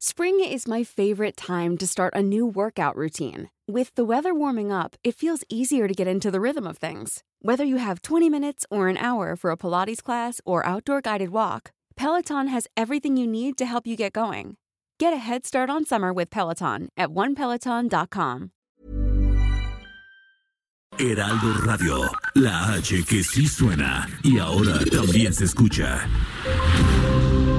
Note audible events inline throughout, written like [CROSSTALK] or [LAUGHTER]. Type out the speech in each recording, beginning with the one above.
Spring is my favorite time to start a new workout routine. With the weather warming up, it feels easier to get into the rhythm of things. Whether you have 20 minutes or an hour for a Pilates class or outdoor guided walk, Peloton has everything you need to help you get going. Get a head start on summer with Peloton at onepeloton.com. Heraldo Radio, la H que sí suena y ahora también se escucha.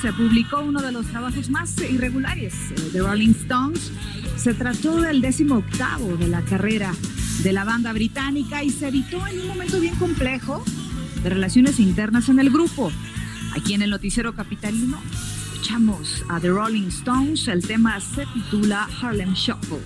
Se publicó uno de los trabajos más irregulares eh, de Rolling Stones. Se trató del décimo octavo de la carrera de la banda británica y se editó en un momento bien complejo de relaciones internas en el grupo. Aquí en el noticiero capitalino escuchamos a The Rolling Stones. El tema se titula Harlem Shuffle.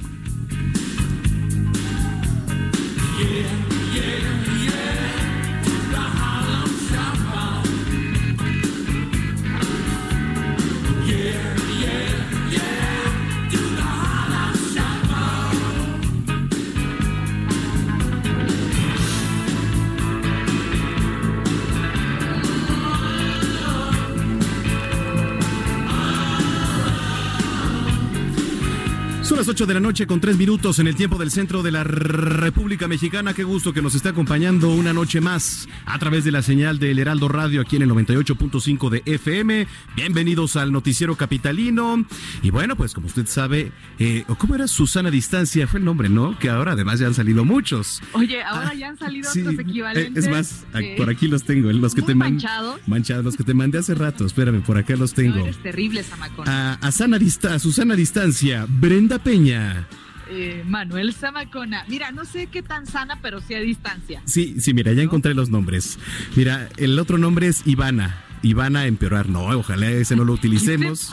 Las 8 de la noche con 3 minutos en el tiempo del centro de la República Mexicana. Qué gusto que nos esté acompañando una noche más a través de la señal del Heraldo Radio aquí en el 98.5 de FM. Bienvenidos al noticiero capitalino. Y bueno, pues como usted sabe, eh, ¿cómo era Susana Distancia? Fue el nombre, ¿no? Que ahora además ya han salido muchos. Oye, ahora ya han salido Sí, otros eh, equivalentes. Es más, a- eh, por aquí los tengo, los que te man- manchados. manchados, los que te mandé hace rato. Espérame, por acá los no, tengo. eres terrible. A, a Sana a Susana Distancia, Brenda Peña. Eh, Manuel Zamacona. Mira, no sé qué tan sana, pero sí a distancia. Sí, sí, mira, ya encontré los nombres. Mira, el otro nombre es Ivana. Ivana empeorar. No, ojalá ese no lo [LAUGHS] utilicemos.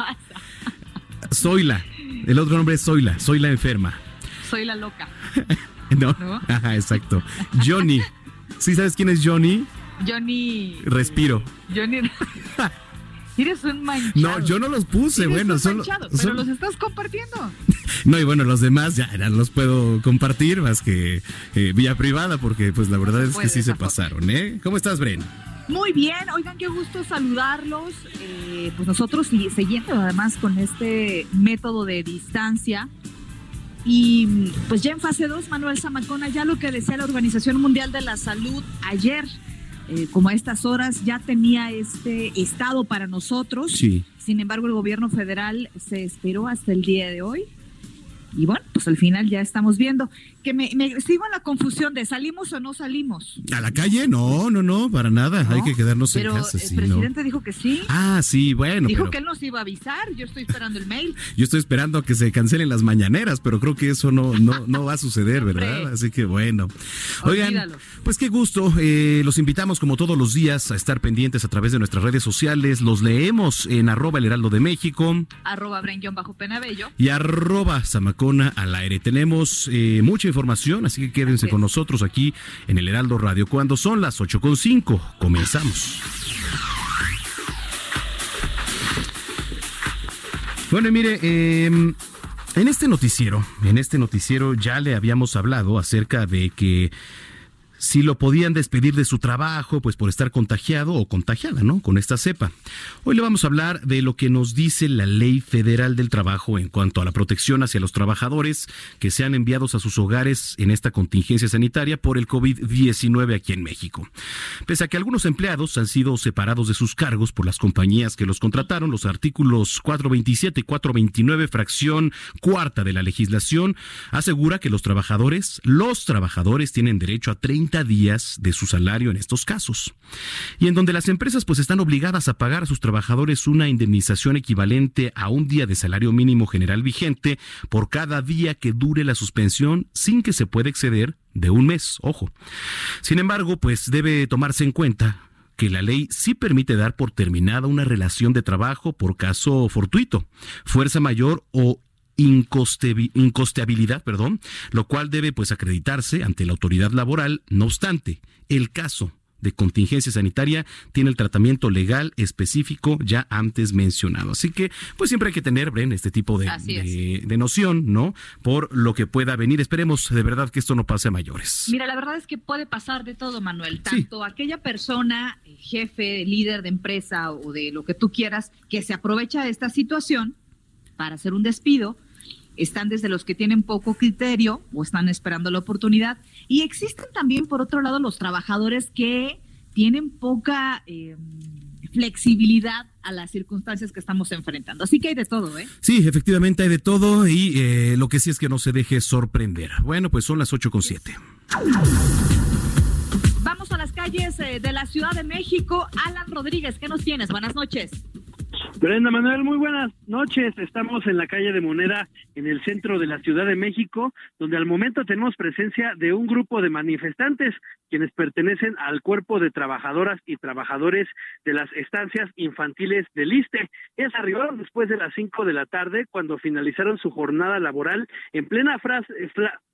Zoila. El otro nombre es Zoila. Zoila enferma. Soy la loca. [LAUGHS] No. ¿No? Ajá, exacto. Johnny. ¿Sí sabes quién es Johnny? Johnny. Respiro. Johnny. [LAUGHS] Eres un manchado. No, yo no los puse. Eres Bueno, un solo. manchado, pero solo- los estás compartiendo. [LAUGHS] No, y bueno, los demás ya, ya los puedo compartir más que eh, vía privada, porque pues la verdad es que sí se pasaron, ¿eh? ¿Cómo estás, Bren? Muy bien, oigan, qué gusto saludarlos. Eh, pues nosotros siguiendo además con este método de distancia. Y pues ya en fase 2, Manuel Zamacona, ya lo que decía la Organización Mundial de la Salud ayer, eh, como a estas horas, ya tenía este estado para nosotros. Sí. Sin embargo, el gobierno federal se esperó hasta el día de hoy. Y bueno, pues al final ya estamos viendo que me, me- sigo en la confusión de salimos o no salimos. ¿A la calle? No, no, no, para nada. Hay que quedarnos Pero en casa. el sí, ¿no? presidente dijo que sí. Ah, sí, bueno, Dijo pero que él nos iba a avisar, yo estoy esperando el mail. [LAUGHS] yo estoy esperando a que se cancelen las mañaneras, pero creo que eso no, no, [LAUGHS] no va a suceder, ¿verdad? Así que bueno. Oigan, Olvídalo. pues qué gusto. eh, los invitamos como todos los días a estar pendientes a través de nuestras redes sociales. Los leemos en arroba el heraldo de México Arroba bajo Penabello. y arroba Zamacona al aire. Tenemos eh, mucha información, así que quédense con nosotros aquí en el Heraldo Radio cuando son las 8.5. Comenzamos. Bueno, y mire, eh, en este noticiero, en este noticiero ya le habíamos hablado acerca de que si lo podían despedir de su trabajo, pues por estar contagiado o contagiada, ¿no? Con esta cepa. Hoy le vamos a hablar de lo que nos dice la Ley Federal del Trabajo en cuanto a la protección hacia los trabajadores que sean enviados a sus hogares en esta contingencia sanitaria por el COVID-19 aquí en México. Pese a que algunos empleados han sido separados de sus cargos por las compañías que los contrataron, los artículos 427 y 429, fracción cuarta de la legislación, asegura que los trabajadores, los trabajadores tienen derecho a 30 días de su salario en estos casos. Y en donde las empresas pues están obligadas a pagar a sus trabajadores una indemnización equivalente a un día de salario mínimo general vigente por cada día que dure la suspensión sin que se pueda exceder de un mes, ojo. Sin embargo, pues debe tomarse en cuenta que la ley sí permite dar por terminada una relación de trabajo por caso fortuito, fuerza mayor o incosteabilidad, perdón, lo cual debe pues acreditarse ante la autoridad laboral. No obstante, el caso de contingencia sanitaria tiene el tratamiento legal específico ya antes mencionado. Así que, pues siempre hay que tener, Bren, este tipo de, de, noción, ¿no? Por lo que pueda venir. Esperemos de verdad que esto no pase a mayores. Mira, la verdad es que puede pasar de todo, Manuel. Tanto aquella persona, jefe, líder de empresa o de lo que tú quieras, que se aprovecha de esta situación para hacer un despido, están desde los que tienen poco criterio o están esperando la oportunidad. Y existen también, por otro lado, los trabajadores que tienen poca eh, flexibilidad a las circunstancias que estamos enfrentando. Así que hay de todo, ¿eh? Sí, efectivamente hay de todo y eh, lo que sí es que no se deje sorprender. Bueno, pues son las ocho con siete. Vamos a las calles eh, de la Ciudad de México. Alan Rodríguez, ¿qué nos tienes? Buenas noches. Brenda Manuel, muy buenas noches. Estamos en la calle de Moneda, en el centro de la Ciudad de México, donde al momento tenemos presencia de un grupo de manifestantes quienes pertenecen al cuerpo de trabajadoras y trabajadores de las estancias infantiles del ISTE. Ellas arribaron después de las cinco de la tarde cuando finalizaron su jornada laboral en plena, frase,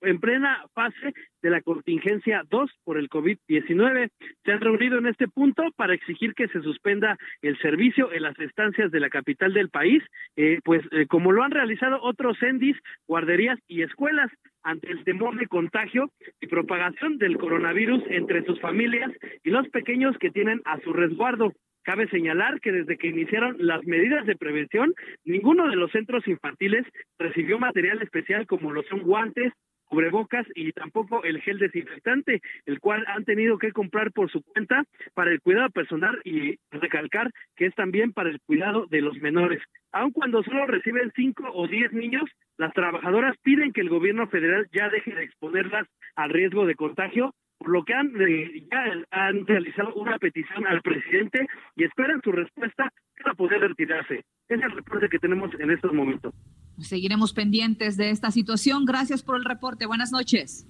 en plena fase de la contingencia 2 por el COVID-19. Se han reunido en este punto para exigir que se suspenda el servicio en las estancias de la capital del país, eh, pues eh, como lo han realizado otros CENDIS, guarderías y escuelas ante el temor de contagio y propagación del coronavirus entre sus familias y los pequeños que tienen a su resguardo. Cabe señalar que desde que iniciaron las medidas de prevención, ninguno de los centros infantiles recibió material especial como lo son guantes, cubrebocas y tampoco el gel desinfectante, el cual han tenido que comprar por su cuenta para el cuidado personal y recalcar que es también para el cuidado de los menores. Aun cuando solo reciben cinco o diez niños, las trabajadoras piden que el gobierno federal ya deje de exponerlas al riesgo de contagio, por lo que han, eh, ya han realizado una petición al presidente y esperan su respuesta para poder retirarse. Es el reporte que tenemos en estos momentos. Seguiremos pendientes de esta situación. Gracias por el reporte. Buenas noches.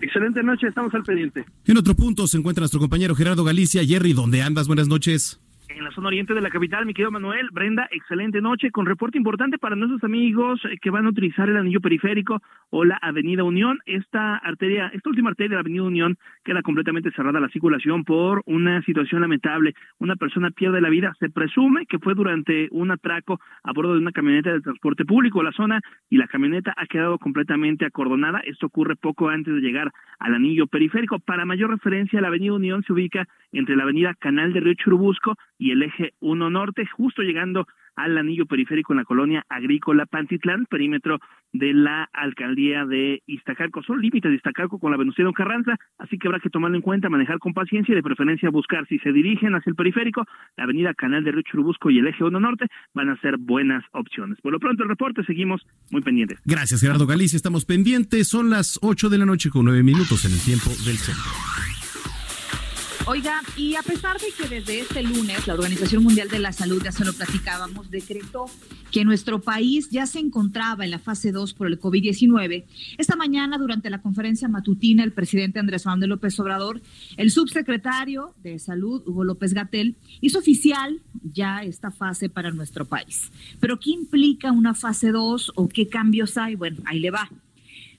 Excelente noche, estamos al pendiente. En otro punto se encuentra nuestro compañero Gerardo Galicia. Jerry, ¿dónde andas? Buenas noches en la zona oriente de la capital, mi querido Manuel. Brenda, excelente noche, con reporte importante para nuestros amigos eh, que van a utilizar el anillo periférico o la Avenida Unión. Esta arteria, esta última arteria de la Avenida Unión queda completamente cerrada a la circulación por una situación lamentable. Una persona pierde la vida, se presume que fue durante un atraco a bordo de una camioneta de transporte público. La zona y la camioneta ha quedado completamente acordonada. Esto ocurre poco antes de llegar al anillo periférico. Para mayor referencia, la Avenida Unión se ubica entre la Avenida Canal de Río Churubusco y el eje 1 Norte, justo llegando al anillo periférico en la colonia agrícola Pantitlán, perímetro de la alcaldía de Iztacalco. Son límites de Iztacalco con la Venustiano Carranza, así que habrá que tomarlo en cuenta, manejar con paciencia y de preferencia buscar si se dirigen hacia el periférico, la avenida Canal de Río Churubusco y el eje 1 Norte van a ser buenas opciones. Por lo pronto el reporte, seguimos muy pendientes. Gracias Gerardo Galicia, estamos pendientes, son las 8 de la noche con 9 minutos en el tiempo del centro. Oiga, y a pesar de que desde este lunes la Organización Mundial de la Salud, ya se lo platicábamos, decretó que nuestro país ya se encontraba en la fase 2 por el COVID-19, esta mañana durante la conferencia matutina el presidente Andrés Manuel López Obrador, el subsecretario de Salud, Hugo López Gatel, hizo oficial ya esta fase para nuestro país. Pero ¿qué implica una fase 2 o qué cambios hay? Bueno, ahí le va.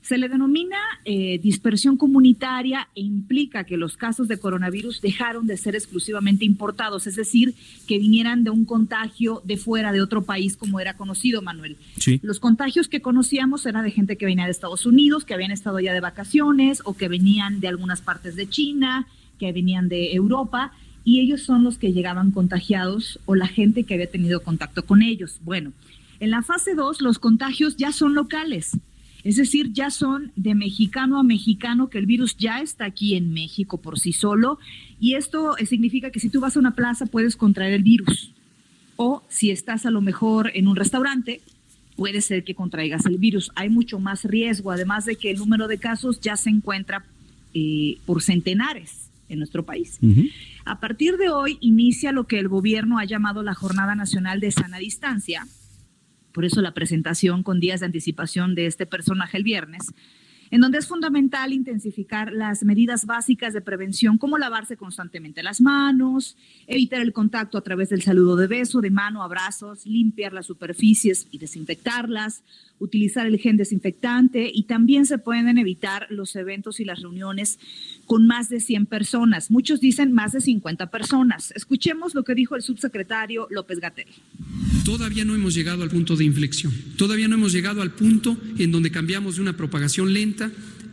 Se le denomina eh, dispersión comunitaria e implica que los casos de coronavirus dejaron de ser exclusivamente importados, es decir, que vinieran de un contagio de fuera de otro país como era conocido, Manuel. Sí. Los contagios que conocíamos eran de gente que venía de Estados Unidos, que habían estado ya de vacaciones o que venían de algunas partes de China, que venían de Europa y ellos son los que llegaban contagiados o la gente que había tenido contacto con ellos. Bueno, en la fase 2 los contagios ya son locales es decir, ya son de mexicano a mexicano que el virus ya está aquí en México por sí solo y esto eh, significa que si tú vas a una plaza puedes contraer el virus o si estás a lo mejor en un restaurante puede ser que contraigas el virus. Hay mucho más riesgo, además de que el número de casos ya se encuentra eh, por centenares en nuestro país. A partir de hoy inicia lo que el gobierno ha llamado la Jornada Nacional de Sana Distancia, por eso la presentación con días de anticipación de este personaje el viernes, en donde es fundamental intensificar las medidas básicas de prevención, como lavarse constantemente las manos, evitar el contacto a través del saludo de beso, de mano, abrazos, limpiar las superficies y desinfectarlas, utilizar el gen desinfectante y también se pueden evitar los eventos y las reuniones con más de 100 personas. Muchos dicen más de 50 personas. Escuchemos lo que dijo el subsecretario López Gatel. Todavía no hemos llegado al punto de inflexión. Todavía no hemos llegado al punto en donde cambiamos de una propagación lenta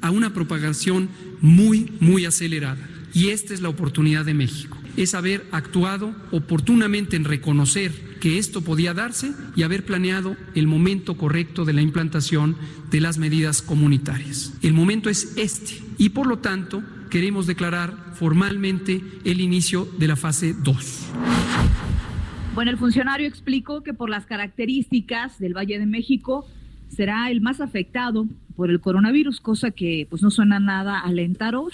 a una propagación muy, muy acelerada. Y esta es la oportunidad de México. Es haber actuado oportunamente en reconocer que esto podía darse y haber planeado el momento correcto de la implantación de las medidas comunitarias. El momento es este y por lo tanto queremos declarar formalmente el inicio de la fase 2. Bueno, el funcionario explicó que por las características del Valle de México será el más afectado por el coronavirus, cosa que pues no suena nada alentador.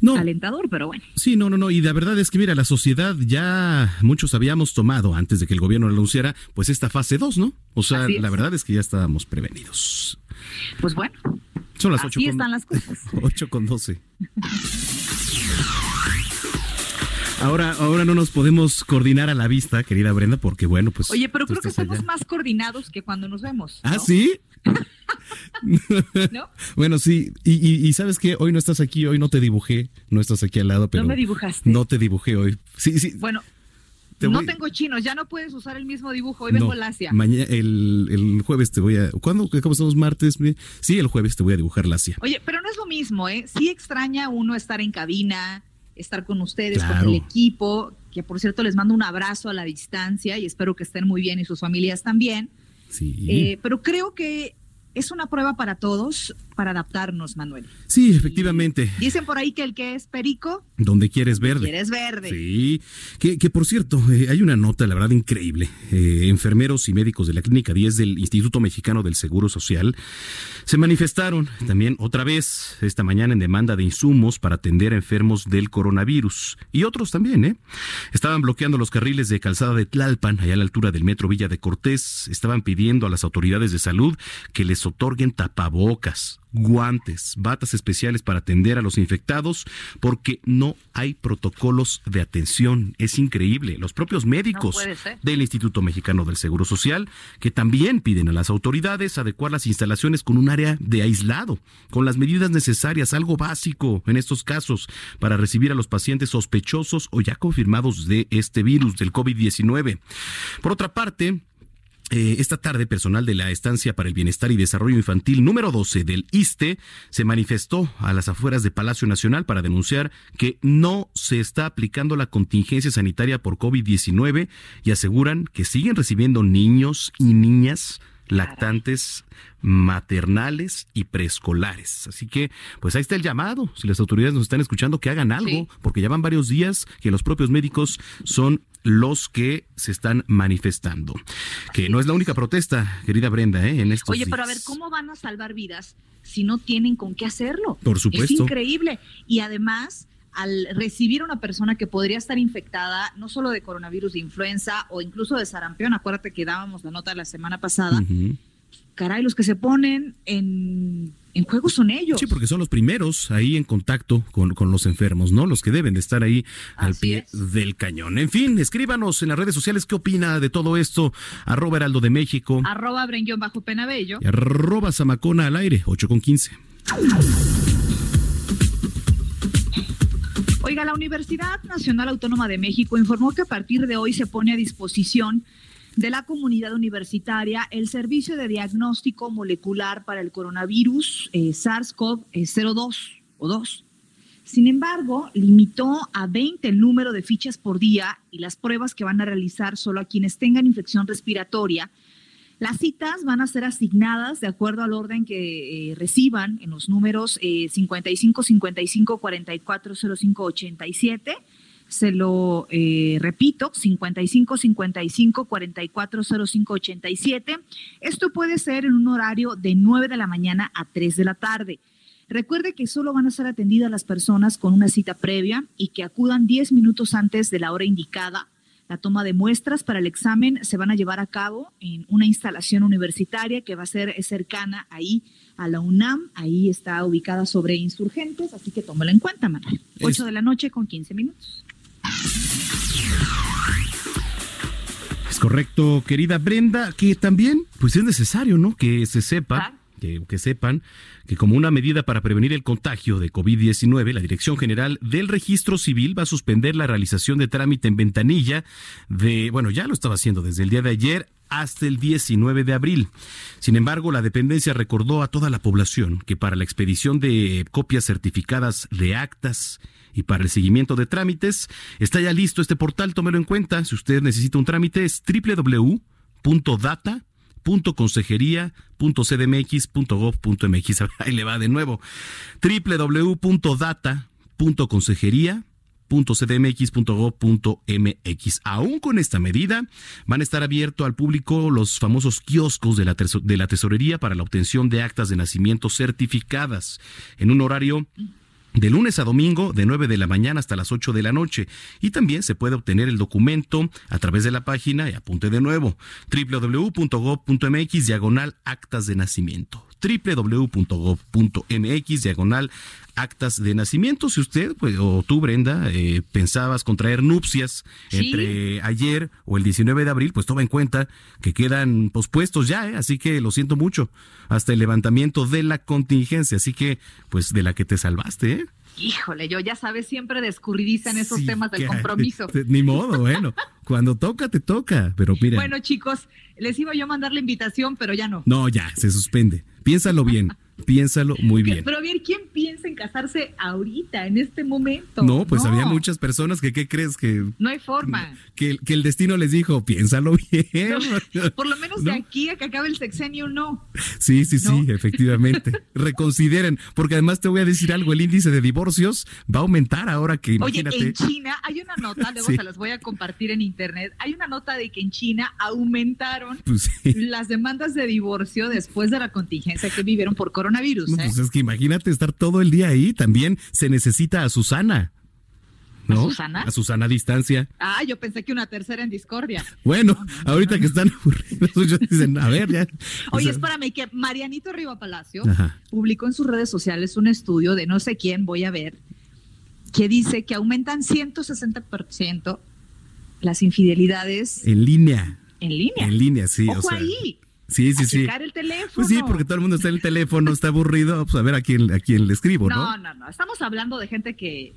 No. Alentador, pero bueno. Sí, no, no, no. Y la verdad es que, mira, la sociedad ya muchos habíamos tomado antes de que el gobierno lo anunciara, pues esta fase 2, ¿no? O sea, la verdad es que ya estábamos prevenidos. Pues bueno. Son las 8 con, están las cosas. [LAUGHS] 8 con 12. [LAUGHS] Ahora, ahora no nos podemos coordinar a la vista, querida Brenda, porque bueno, pues. Oye, pero creo que estamos más coordinados que cuando nos vemos. ¿Ah, sí? ¿No? [LAUGHS] Bueno, sí. Y, sabes que hoy no estás aquí, hoy no te dibujé, no estás aquí al lado, pero. No me dibujaste. No te dibujé hoy. Sí, sí. Bueno. no tengo chinos, ya no puedes usar el mismo dibujo. Hoy vengo la Asia. Mañana, el, el, jueves te voy a. ¿Cuándo? ¿Cómo estamos martes? Sí, el jueves te voy a dibujar la Asia. Oye, pero no es lo mismo, ¿eh? Sí extraña uno estar en cabina, estar con ustedes, con el equipo, que por cierto les mando un abrazo a la distancia y espero que estén muy bien y sus familias también. Sí. Eh, pero creo que es una prueba para todos para adaptarnos, Manuel. Sí, efectivamente. Dicen por ahí que el que es perico. Donde quieres verde. Quieres verde. Sí. Que, que por cierto, eh, hay una nota, la verdad, increíble. Eh, enfermeros y médicos de la Clínica 10 del Instituto Mexicano del Seguro Social se manifestaron también otra vez esta mañana en demanda de insumos para atender a enfermos del coronavirus. Y otros también, ¿eh? Estaban bloqueando los carriles de calzada de Tlalpan, allá a la altura del metro Villa de Cortés. Estaban pidiendo a las autoridades de salud que les otorguen tapabocas, guantes, batas especiales para atender a los infectados, porque no hay protocolos de atención. Es increíble. Los propios médicos del Instituto Mexicano del Seguro Social, que también piden a las autoridades adecuar las instalaciones con un área de aislado, con las medidas necesarias, algo básico en estos casos, para recibir a los pacientes sospechosos o ya confirmados de este virus, del COVID-19. Por otra parte, eh, esta tarde, personal de la Estancia para el Bienestar y Desarrollo Infantil número 12 del ISTE se manifestó a las afueras de Palacio Nacional para denunciar que no se está aplicando la contingencia sanitaria por COVID-19 y aseguran que siguen recibiendo niños y niñas lactantes maternales y preescolares. Así que, pues ahí está el llamado. Si las autoridades nos están escuchando, que hagan algo, porque ya van varios días que los propios médicos son los que se están manifestando. Que no es la única protesta, querida Brenda, ¿eh? en estos Oye, pero a ver, ¿cómo van a salvar vidas si no tienen con qué hacerlo? Por supuesto. Es increíble. Y además, al recibir a una persona que podría estar infectada no solo de coronavirus, de influenza o incluso de sarampión, acuérdate que dábamos la nota la semana pasada, caray, los que se ponen en, juego son ellos. Sí, porque son los primeros ahí en contacto con, los enfermos, ¿no? Los que deben de estar ahí al pie del cañón. En fin, escríbanos en las redes sociales qué opina de todo esto. Arroba Heraldo de México. Arroba Bajo Penabello. Y arroba Zamacona al aire, 8 con 15. La Universidad Nacional Autónoma de México informó que a partir de hoy se pone a disposición de la comunidad universitaria el servicio de diagnóstico molecular para el coronavirus eh, SARS-CoV-02 o 2. Sin embargo, limitó a 20 el número de fichas por día y las pruebas que van a realizar solo a quienes tengan infección respiratoria. Las citas van a ser asignadas de acuerdo al orden que eh, reciban en los números eh, 55 55 44 05 87 se lo eh, repito, 55 55 44 05 87. Esto puede ser en un horario de 9 de la mañana a 3 de la tarde. Recuerde que solo van a ser atendidas las personas con una cita previa y que acudan 10 minutos antes de la hora indicada. La toma de muestras para el examen se van a llevar a cabo en una instalación universitaria que va a ser cercana ahí a la UNAM. Ahí está ubicada sobre insurgentes, así que tómalo en cuenta, Manuel. 8 de la noche con 15 minutos. Es correcto, querida Brenda, que también pues es necesario, ¿no? Que se sepa, que, sepan que como una medida para prevenir el contagio de COVID-19, la Dirección General del Registro Civil va a suspender la realización de trámite en ventanilla de, bueno, ya lo estaba haciendo desde el día de ayer hasta el 19 de abril. Sin embargo, la dependencia recordó a toda la población que para la expedición de copias certificadas de actas y para el seguimiento de trámites está ya listo este portal, tómelo en cuenta. Si usted necesita un trámite es www.data.consejería.cdmx.gov.mx. [LAUGHS] Ahí le va de nuevo. www.data.consejería.cdmx.gov.mx. Aún con esta medida, van a estar abiertos al público los famosos kioscos de la, de la tesorería para la obtención de actas de nacimiento certificadas en un horario de lunes a domingo de 9 de la mañana hasta las 8 de la noche. Y también se puede obtener el documento a través de la página, y apunte de nuevo, www.gov.mx diagonal actas de nacimiento www.gov.mx diagonal actas de nacimiento. Si usted pues, o tú, Brenda, eh, pensabas contraer nupcias ¿Sí? entre ayer o el 19 de abril, pues toma en cuenta que quedan pospuestos ya, ¿eh? así que lo siento mucho, hasta el levantamiento de la contingencia, así que pues de la que te salvaste, ¿eh? Híjole, yo ya sabes, siempre descurridiza en esos sí, temas del compromiso. [LAUGHS] Ni modo, bueno, cuando toca, te toca, pero mira. Bueno, chicos, les iba yo a mandar la invitación, pero ya no. No, ya, se suspende. Piénsalo bien. Piénsalo muy bien. Pero bien, ¿quién piensa en casarse ahorita, en este momento? No, pues no. había muchas personas que, ¿qué crees? que No hay forma. Que, que el destino les dijo, piénsalo bien. No, [LAUGHS] por lo menos ¿No? de aquí a que acabe el sexenio, no. Sí, sí, sí, [LAUGHS] efectivamente. Reconsideren, porque además te voy a decir algo, el índice de divorcios va a aumentar ahora que imagínate. Oye, en China hay una nota, luego [LAUGHS] sí. se las voy a compartir en internet, hay una nota de que en China aumentaron pues sí. las demandas de divorcio después de la contingencia que vivieron por coronavirus. No, pues es que imagínate estar todo el día ahí. También se necesita a Susana. ¿No? ¿A Susana? A Susana a distancia. Ah, yo pensé que una tercera en discordia. Bueno, no, no, ahorita que están aburridos, [LAUGHS] ellos dicen, a ver, ya. Oye, o sea, espérame, que Marianito Riva Palacio Ajá. publicó en sus redes sociales un estudio de no sé quién, voy a ver, que dice que aumentan 160% las infidelidades. En línea. En línea. En línea, sí. Ojo o sea, ahí. Sí, sí, sí. el teléfono. Pues sí, porque todo el mundo está en el teléfono, está aburrido, pues a ver a quién, a quién le escribo, ¿no? No, no, no. Estamos hablando de gente que,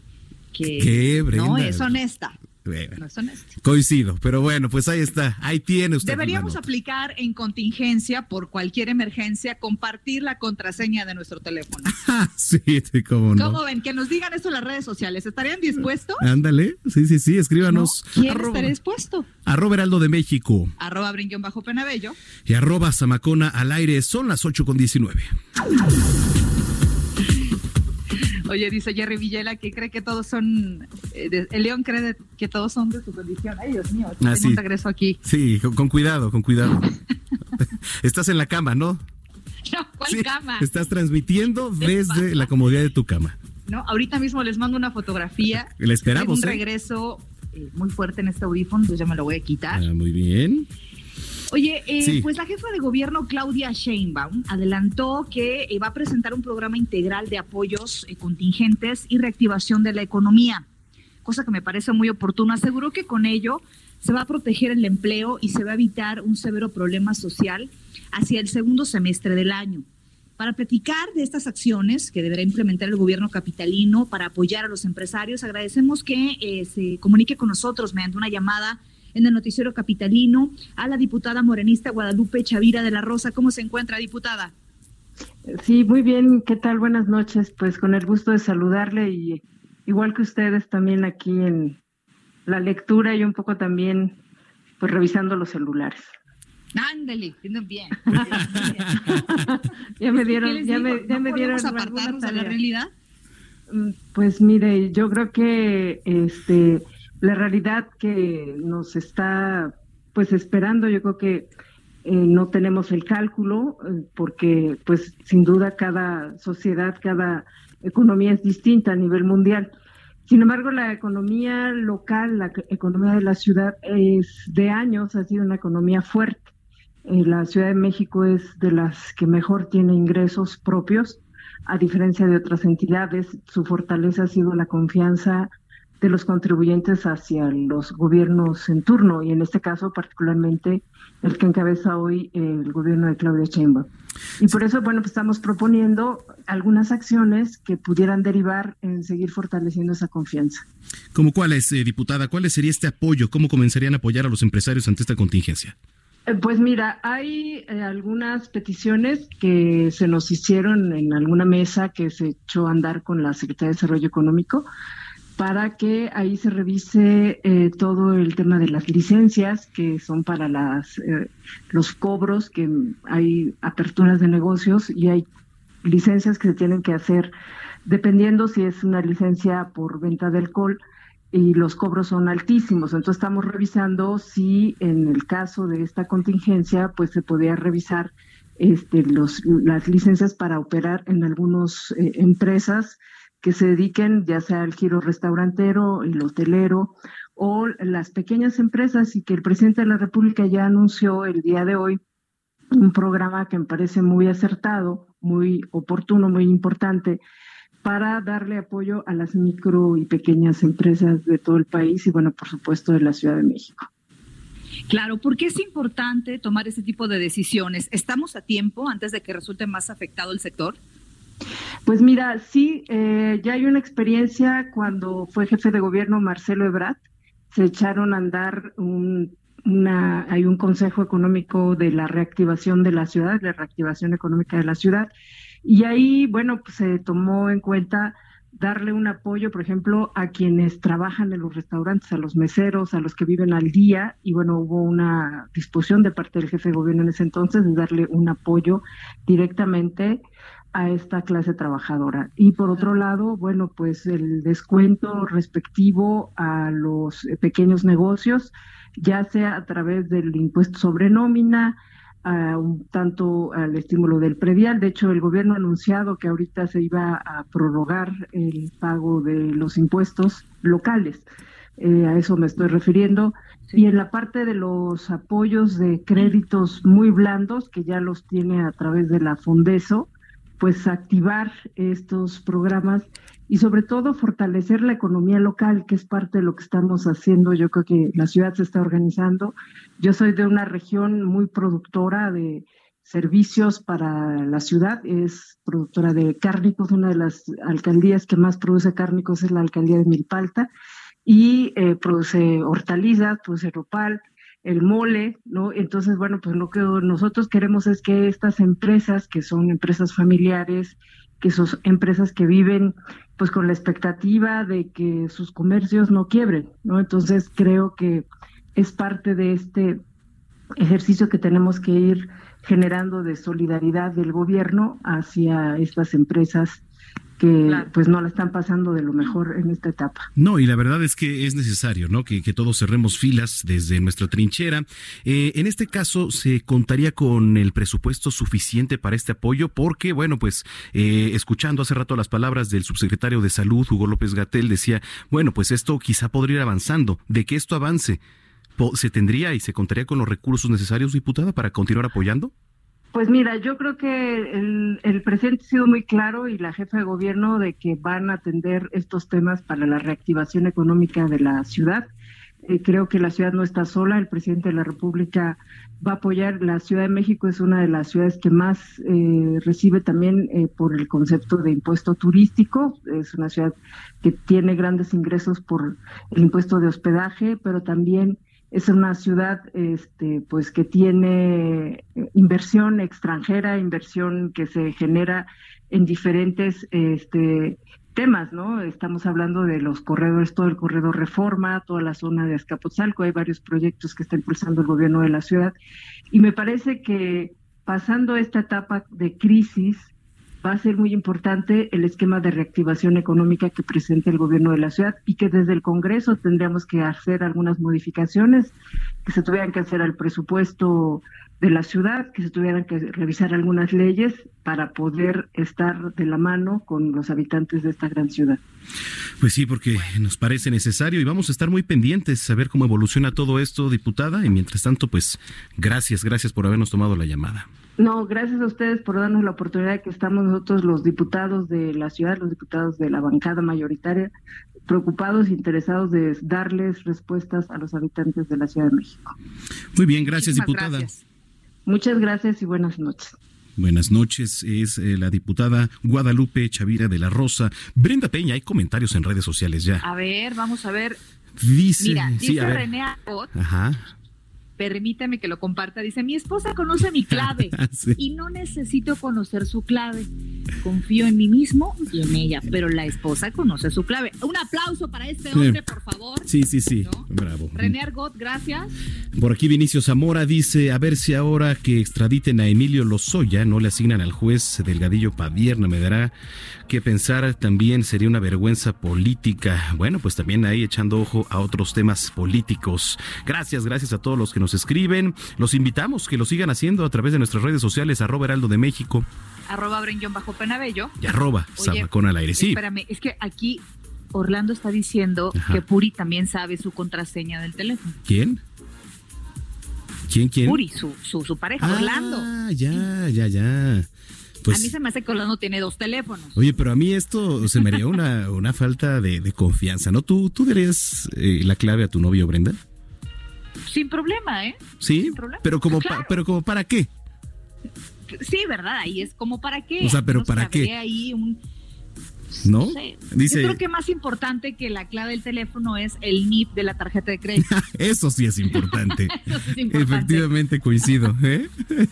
que ¿Qué, Brenda? no es honesta. Bueno, no es honesta. Coincido, pero bueno, pues ahí está, ahí tiene usted. Deberíamos aplicar en contingencia por cualquier emergencia, compartir la contraseña de nuestro teléfono. [LAUGHS] sí, sí, cómo no. ¿Cómo ven? Que nos digan eso en las redes sociales. ¿Estarían dispuestos? Ándale, sí, sí, sí, escríbanos. No. ¿Quién arroba, dispuesto? Arroba Heraldo de México. Arroba Brinquión Bajo Penabello. Y arroba Zamacona al aire. Son las 8 con 19. Oye, dice Jerry Villela que cree que todos son, eh, de, el león cree de, que todos son de su condición. Ay, Dios mío, ah, sí. un regreso aquí. Sí, con, con cuidado, con cuidado. [LAUGHS] Estás en la cama, ¿no? [LAUGHS] No, ¿cuál sí, cama? Estás transmitiendo desde la comodidad de tu cama. No, ahorita mismo les mando una fotografía. Le esperamos. Un ¿eh? regreso eh, muy fuerte en este audífono, entonces ya me lo voy a quitar. Ah, muy bien. Oye, eh, sí. pues la jefa de gobierno Claudia Sheinbaum adelantó que eh, va a presentar un programa integral de apoyos eh, contingentes y reactivación de la economía, cosa que me parece muy oportuna. Aseguró que con ello se va a proteger el empleo y se va a evitar un severo problema social hacia el segundo semestre del año. para platicar de estas acciones que deberá implementar el gobierno capitalino para apoyar a los empresarios. Agradecemos que eh, se comunique con nosotros mediante una llamada en el noticiero capitalino a la diputada morenista Guadalupe Chavira de la Rosa. ¿Cómo se encuentra, diputada? Sí, muy bien. ¿Qué tal? Buenas noches. Pues con el gusto de saludarle y igual que ustedes también aquí en la lectura y un poco también pues revisando los celulares. Ándale, bien. [LAUGHS] ya me dieron, ya me, ya me dieron apartarnos de la realidad. Mm, pues mire, yo creo que este la realidad que nos está pues esperando, yo creo que eh, no tenemos el cálculo eh, porque pues sin duda cada sociedad, cada economía es distinta a nivel mundial. Sin embargo, la economía local, la economía de la ciudad es de años ha sido una economía fuerte eh, la Ciudad de México es de las que mejor tiene ingresos propios, a diferencia de otras entidades. Su fortaleza ha sido la confianza de los contribuyentes hacia los gobiernos en turno y en este caso particularmente el que encabeza hoy el gobierno de Claudia Sheinbaum. Y por eso, bueno, pues estamos proponiendo algunas acciones que pudieran derivar en seguir fortaleciendo esa confianza. ¿Cómo cuáles, eh, diputada? ¿Cuál sería este apoyo? ¿Cómo comenzarían a apoyar a los empresarios ante esta contingencia? Eh, pues mira, hay eh, algunas peticiones que se nos hicieron en alguna mesa que se echó a andar con la Secretaría de Desarrollo Económico para que ahí se revise eh, todo el tema de las licencias que son para las los cobros, que hay aperturas de negocios y hay licencias que se tienen que hacer dependiendo si es una licencia por venta de alcohol y los cobros son altísimos. Entonces estamos revisando si en el caso de esta contingencia, pues se podía revisar este, los, las licencias para operar en algunas eh, empresas que se dediquen ya sea al giro restaurantero, el hotelero o las pequeñas empresas y que el presidente de la República ya anunció el día de hoy un programa que me parece muy acertado, muy oportuno, muy importante, para darle apoyo a las micro y pequeñas empresas de todo el país y, bueno, por supuesto, de la Ciudad de México. Claro, ¿por qué es importante tomar ese tipo de decisiones? ¿Estamos a tiempo antes de que resulte más afectado el sector? Pues mira, sí, eh, ya hay una experiencia cuando fue jefe de gobierno Marcelo Ebrard, se echaron a andar un, hay un consejo económico de la reactivación de la ciudad, de la reactivación económica de la ciudad, y ahí, bueno, pues se tomó en cuenta darle un apoyo, por ejemplo, a quienes trabajan en los restaurantes, a los meseros, a los que viven al día, y bueno, hubo una disposición de parte del jefe de gobierno en ese entonces de darle un apoyo directamente a esta clase trabajadora. Y por otro lado, bueno, pues el descuento respectivo a los pequeños negocios, ya sea a través del impuesto sobre nómina, un tanto al estímulo del predial. De hecho, el gobierno ha anunciado que ahorita se iba a prorrogar el pago de los impuestos locales. Eh, a eso me estoy refiriendo. Y en la parte de los apoyos de créditos muy blandos, que ya los tiene a través de la Fondeso, pues activar estos programas y sobre todo fortalecer la economía local, que es parte de lo que estamos haciendo. Yo creo que la ciudad se está organizando. Yo soy de una región muy productora de servicios para la ciudad, es productora de cárnicos, una de las alcaldías que más produce cárnicos es la alcaldía de Milpalta, y eh, produce hortalizas, produce ropal, el mole, ¿no? Entonces, bueno, pues lo que nosotros queremos es que estas empresas, que son empresas familiares, que son empresas que viven pues con la expectativa de que sus comercios no quiebren, ¿no? Entonces creo que es parte de este ejercicio que tenemos que ir generando de solidaridad del gobierno hacia estas empresas que pues no la están pasando de lo mejor en esta etapa. No, y la verdad es que es necesario, ¿no? Que, todos cerremos filas desde nuestra trinchera. Eh, en este caso, ¿se contaría con el presupuesto suficiente para este apoyo? Porque, bueno, pues eh, escuchando hace rato las palabras del subsecretario de Salud, Hugo López Gatel, decía, bueno, pues esto quizá podría ir avanzando. De que esto avance, ¿se tendría y se contaría con los recursos necesarios, diputada, para continuar apoyando? Pues mira, yo creo que el, presidente ha sido muy claro y la jefa de gobierno de que van a atender estos temas para la reactivación económica de la ciudad. Eh, creo que la ciudad no está sola, el presidente de la República va a apoyar. La Ciudad de México es una de las ciudades que más eh, recibe también eh, por el concepto de impuesto turístico. Es una ciudad que tiene grandes ingresos por el impuesto de hospedaje, pero también es una ciudad este, pues que tiene inversión extranjera, inversión que se genera en diferentes este, temas, ¿no? Estamos hablando de los corredores, todo el corredor Reforma, toda la zona de Azcapotzalco, hay varios proyectos que está impulsando el gobierno de la ciudad y me parece que pasando esta etapa de crisis va a ser muy importante el esquema de reactivación económica que presenta el gobierno de la ciudad y que desde el Congreso tendríamos que hacer algunas modificaciones que se tuvieran que hacer al presupuesto de la ciudad, que se tuvieran que revisar algunas leyes para poder estar de la mano con los habitantes de esta gran ciudad. Pues sí, porque nos parece necesario y vamos a estar muy pendientes a ver cómo evoluciona todo esto, diputada. Y mientras tanto, pues gracias, gracias por habernos tomado la llamada. No, gracias a ustedes por darnos la oportunidad de que estamos nosotros los diputados de la ciudad, los diputados de la bancada mayoritaria, preocupados e interesados de darles respuestas a los habitantes de la Ciudad de México. Muy bien, gracias, diputada. Muchas gracias y buenas noches. Buenas noches, es eh, la diputada Guadalupe Chavira de la Rosa. Brenda Peña, hay comentarios en redes sociales ya. A ver, vamos a ver. Dice, Mira, dice René Ajá permítame que lo comparta. Dice, mi esposa conoce mi clave [LAUGHS] y no necesito conocer su clave. Confío en mí mismo y en ella, pero la esposa conoce su clave. Un aplauso para este hombre, por favor. Sí, sí, sí. Bravo. René Argot, gracias. Por aquí Vinicio Zamora dice, a ver si ahora que extraditen a Emilio Lozoya no le asignan al juez Delgadillo Padierna, me dará que pensar también sería una vergüenza política. Bueno, pues también ahí echando ojo a otros temas políticos. Gracias, gracias a todos los que nos escriben. Los invitamos que lo sigan haciendo a través de nuestras redes sociales, arroba Heraldo de México. Arroba Bajo Penabello. Y arroba Zamacón al aire. Sí. Espérame, es que aquí Orlando está diciendo que Puri también sabe su contraseña del teléfono. ¿Quién? ¿Quién, quién? Puri, su, su, pareja, ah, Orlando. Ya, ya, ya. Pues, a mí se me hace que Orlando tiene dos teléfonos. Oye, pero a mí esto se me haría una, [LAUGHS] una falta de, confianza, ¿no? ¿Tú, tú darías eh, la clave a tu novio, Brenda? Sin problema, ¿eh? Sí, Sin problema. pero como, pero como para qué? Sí, verdad, ahí es como para qué. O sea, pero ¿para qué? ahí un ¿No? Dice, Yo creo que más importante que la clave del teléfono es el NIP de la tarjeta de crédito. [LAUGHS] [LAUGHS] Eso sí es importante. Efectivamente coincido. ¿eh? [LAUGHS]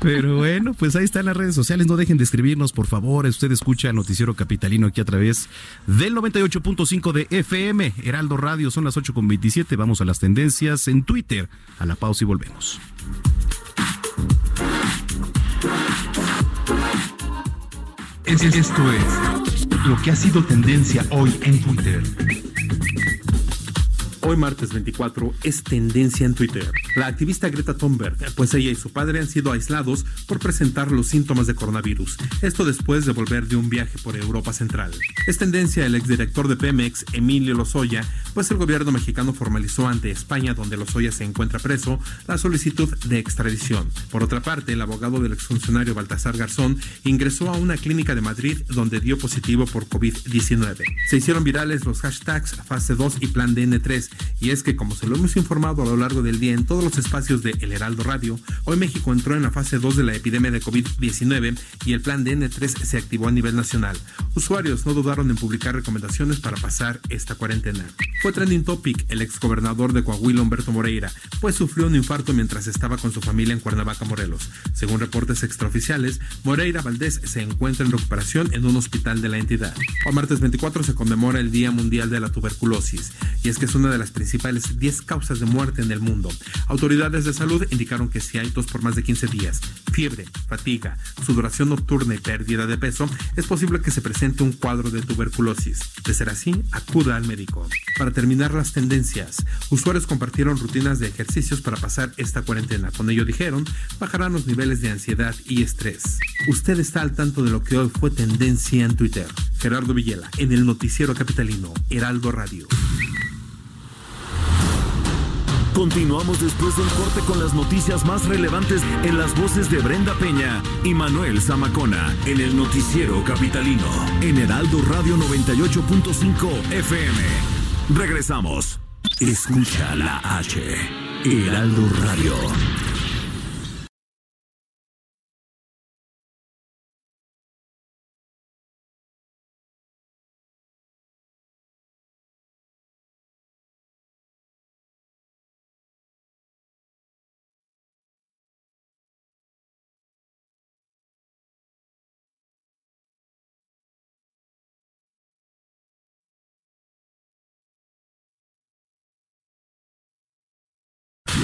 Pero bueno, pues ahí están las redes sociales. No dejen de escribirnos, por favor. Usted escucha Noticiero Capitalino aquí a través del 98.5 de FM, Heraldo Radio. Son las 8.27. Vamos a las tendencias en Twitter. A la pausa y volvemos. Esto es lo que ha sido tendencia hoy en Twitter. Hoy martes 24 es tendencia en Twitter. La activista Greta Thunberg, pues ella y su padre han sido aislados por presentar los síntomas de coronavirus. Esto después de volver de un viaje por Europa Central. Es tendencia el exdirector de Pemex, Emilio Lozoya, pues el gobierno mexicano formalizó ante España, donde Lozoya se encuentra preso, la solicitud de extradición. Por otra parte, el abogado del exfuncionario Baltasar Garzón ingresó a una clínica de Madrid donde dio positivo por COVID-19. Se hicieron virales los hashtags fase 2 y plan DN3 y es que, como se lo hemos informado a lo largo del día en todos los espacios de El Heraldo Radio, hoy México entró en la fase 2 de la epidemia de COVID-19 y el plan de N3 se activó a nivel nacional. Usuarios no dudaron en publicar recomendaciones para pasar esta cuarentena. Fue trending topic el exgobernador de Coahuila, Humberto Moreira, pues sufrió un infarto mientras estaba con su familia en Cuernavaca, Morelos. Según reportes extraoficiales, Moreira Valdés se encuentra en recuperación en un hospital de la entidad. Hoy martes 24 se conmemora el Día Mundial de la Tuberculosis, y es que es una de las principales 10 causas de muerte en el mundo. Autoridades de salud indicaron que si hay tos por más de 15 días, fiebre, fatiga, sudoración nocturna y pérdida de peso, es posible que se presente un cuadro de tuberculosis. De ser así, acuda al médico. Para terminar las tendencias, usuarios compartieron rutinas de ejercicios para pasar esta cuarentena. Con ello dijeron, bajarán los niveles de ansiedad y estrés. Usted está al tanto de lo que hoy fue tendencia en Twitter. Gerardo Villela, en el noticiero capitalino, Heraldo Radio. Continuamos después del corte con las noticias más relevantes en las voces de Brenda Peña y Manuel Zamacona en el noticiero capitalino en Heraldo Radio 98.5 FM. Regresamos. Escucha la H. Heraldo Radio.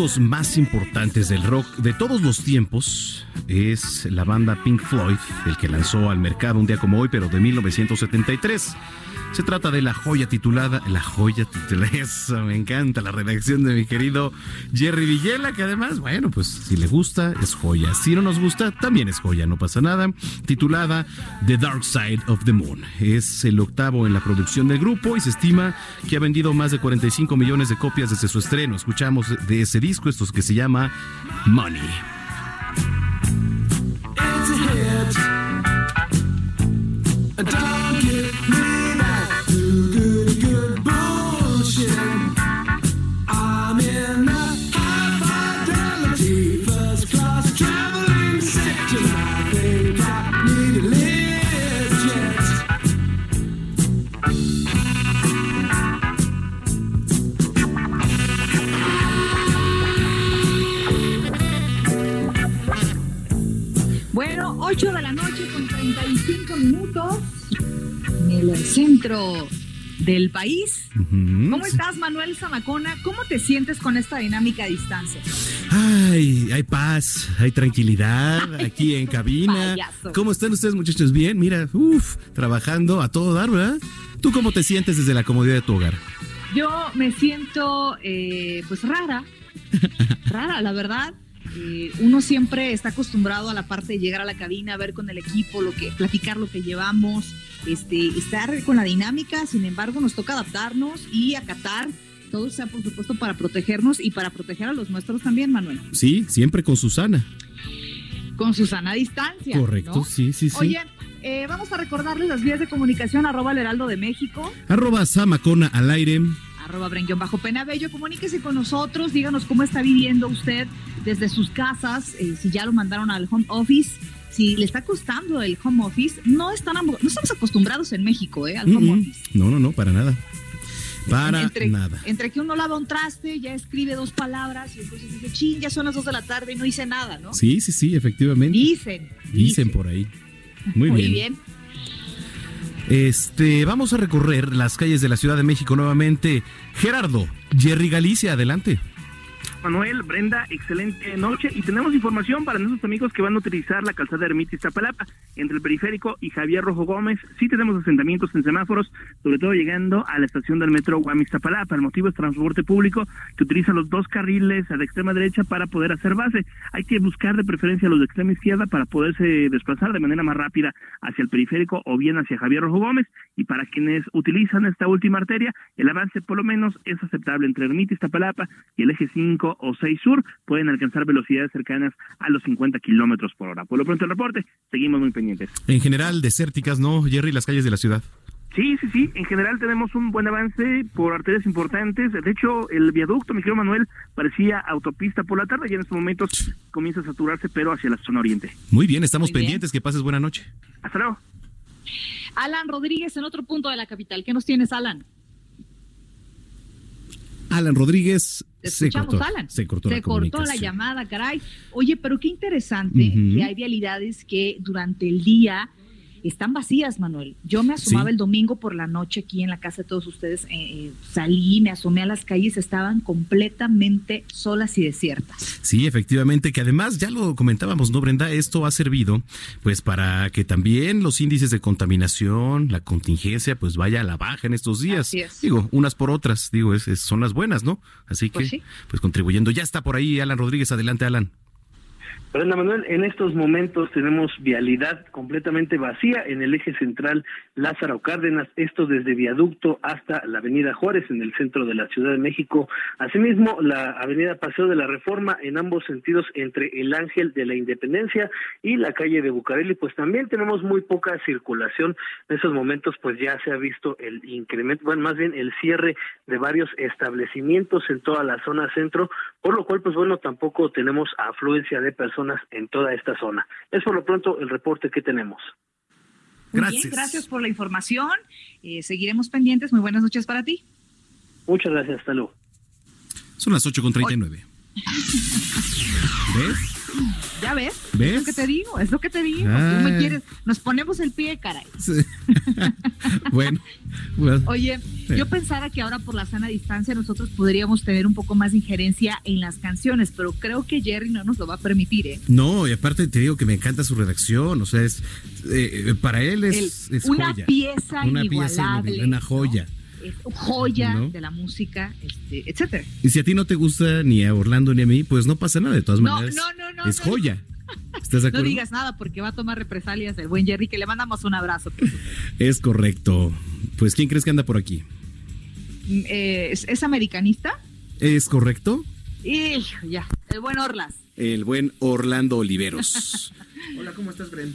Discos más importantes del rock de todos los tiempos es la banda Pink Floyd, el que lanzó al mercado un día como hoy, pero de 1973. Se trata de la joya titulada, la joya titulada, [LAUGHS] eso me encanta, la redacción de mi querido Jerry Villela, que además, bueno, pues si le gusta, es joya. Si no nos gusta, también es joya, no pasa nada. Titulada The Dark Side of the Moon. Es el octavo en la producción del grupo y se estima que ha vendido más de 45 millones de copias desde su estreno. Escuchamos de ese disco, esto que se llama Money. Minutos en el centro del país. ¿Cómo estás, Manuel Zamacona? ¿Cómo te sientes con esta dinámica a distancia? Ay, hay paz, hay tranquilidad aquí en cabina. ¿Cómo están ustedes, muchachos? Bien, mira, uff, trabajando a todo dar, ¿verdad? ¿Tú cómo te sientes desde la comodidad de tu hogar? Yo me siento, eh, pues, rara. rara, la verdad eh, uno siempre está acostumbrado a la parte de llegar a la cabina, ver con el equipo, lo que, platicar lo que llevamos, este, estar con la dinámica, sin embargo nos toca adaptarnos y acatar todo sea por supuesto para protegernos y para proteger a los nuestros también, Manuel. Sí, siempre con Susana. Con Susana a distancia. Correcto, sí, sí, sí. Oye, eh, vamos a recordarles las vías de comunicación, arroba el heraldo de México. Arroba Samacona al aire arroba bajo Penabello. Comuníquese con nosotros, díganos cómo está viviendo usted desde sus casas, eh, si ya lo mandaron al home office, si le está costando el home office. No, están, no estamos acostumbrados en México eh, al home office. No, no, no, para nada. Para entre, nada. Entre que uno lava un traste, ya escribe dos palabras y entonces dice, ching, ya son las dos de la tarde y no hice nada, ¿no? Sí, sí, sí, efectivamente. Dicen. Dicen, por ahí. Muy, Muy bien. Este, vamos a recorrer las calles de la Ciudad de México nuevamente. Gerardo, Jerry Galicia, adelante. Manuel, Brenda, excelente noche y tenemos información para nuestros amigos que van a utilizar la calzada Ermita Iztapalapa entre el periférico y Javier Rojo Gómez. Sí tenemos asentamientos en semáforos, sobre todo llegando a la estación del metro Guamiztapalapa. El motivo es transporte público que utiliza los dos carriles a la extrema derecha para poder hacer base. Hay que buscar de preferencia los de extrema izquierda para poderse desplazar de manera más rápida hacia el periférico o bien hacia Javier Rojo Gómez. Y para quienes utilizan esta última arteria, el avance por lo menos es aceptable entre Ermita Iztapalapa y el eje 5 o 6 Sur pueden alcanzar velocidades cercanas a los 50 kilómetros por hora. Por lo pronto el reporte, seguimos muy pendientes. En general, desérticas, ¿no, Jerry, las calles de la ciudad? Sí, sí, sí. En general tenemos un buen avance por arterias importantes. De hecho, el viaducto, mi querido Manuel, parecía autopista por la tarde y en estos momentos comienza a saturarse, pero hacia la zona oriente. Muy bien, estamos pendientes. Que pases buena noche. Hasta luego. Alan Rodríguez, en otro punto de la capital. ¿Qué nos tienes, Alan? Alan Rodríguez. se cortó, Alan. Se cortó, la, llamada, caray. Oye, pero qué interesante que hay vialidades que durante el día están vacías, Manuel. Yo me asomaba el domingo por la noche aquí en la casa de todos ustedes, eh, eh, salí, me asomé a las calles, estaban completamente solas y desiertas. Sí, efectivamente, que además ya lo comentábamos, ¿no, Brenda? Esto ha servido pues para que también los índices de contaminación, la contingencia, pues vaya a la baja en estos días. Digo, unas por otras, digo, es, son las buenas, ¿no? Así pues que, pues contribuyendo. Ya está por ahí Alan Rodríguez, adelante, Alan. Brenda Manuel, en estos momentos tenemos vialidad completamente vacía en el eje central Lázaro Cárdenas, esto desde Viaducto hasta la Avenida Juárez en el centro de la Ciudad de México. Asimismo, la Avenida Paseo de la Reforma en ambos sentidos entre el Ángel de la Independencia y la calle de Bucareli, pues también tenemos muy poca circulación. En esos momentos pues ya se ha visto el incremento, bueno, más bien el cierre de varios establecimientos en toda la zona centro, por lo cual pues bueno, tampoco tenemos afluencia de personas en toda esta zona. Es por lo pronto el reporte que tenemos. gracias. Bien, gracias por la información. Eh, seguiremos pendientes. Muy buenas noches para ti. Muchas gracias. Hasta luego. Son las 8.39. ¿Ves? ¿Ya ves? ¿Ves? Es lo que te digo, es lo que te digo. Tú me ah. quieres, nos ponemos el pie, caray. [LAUGHS] bueno, Oye, yo pensara que ahora por la sana distancia nosotros podríamos tener un poco más de injerencia en las canciones, pero creo que Jerry no nos lo va a permitir, ¿eh? No, y aparte te digo que me encanta su redacción, o sea, es eh, para él es, una pieza una inigualable, pieza, una joya es joya de la música, este, etcétera. Y si a ti no te gusta ni a Orlando ni a mí, pues no pasa nada, de todas maneras. No, no, no, es joya. ¿Estás de [LAUGHS] acuerdo? No digas nada porque va a tomar represalias el buen Jerry, que le mandamos un abrazo. Es correcto. Pues, ¿quién crees que anda por aquí? Mm, eh, ¿es, americanista? ¿Es correcto? Hijo, ya. El buen Orlas. El buen Orlando Oliveros. [LAUGHS] Hola, ¿cómo estás, Bren?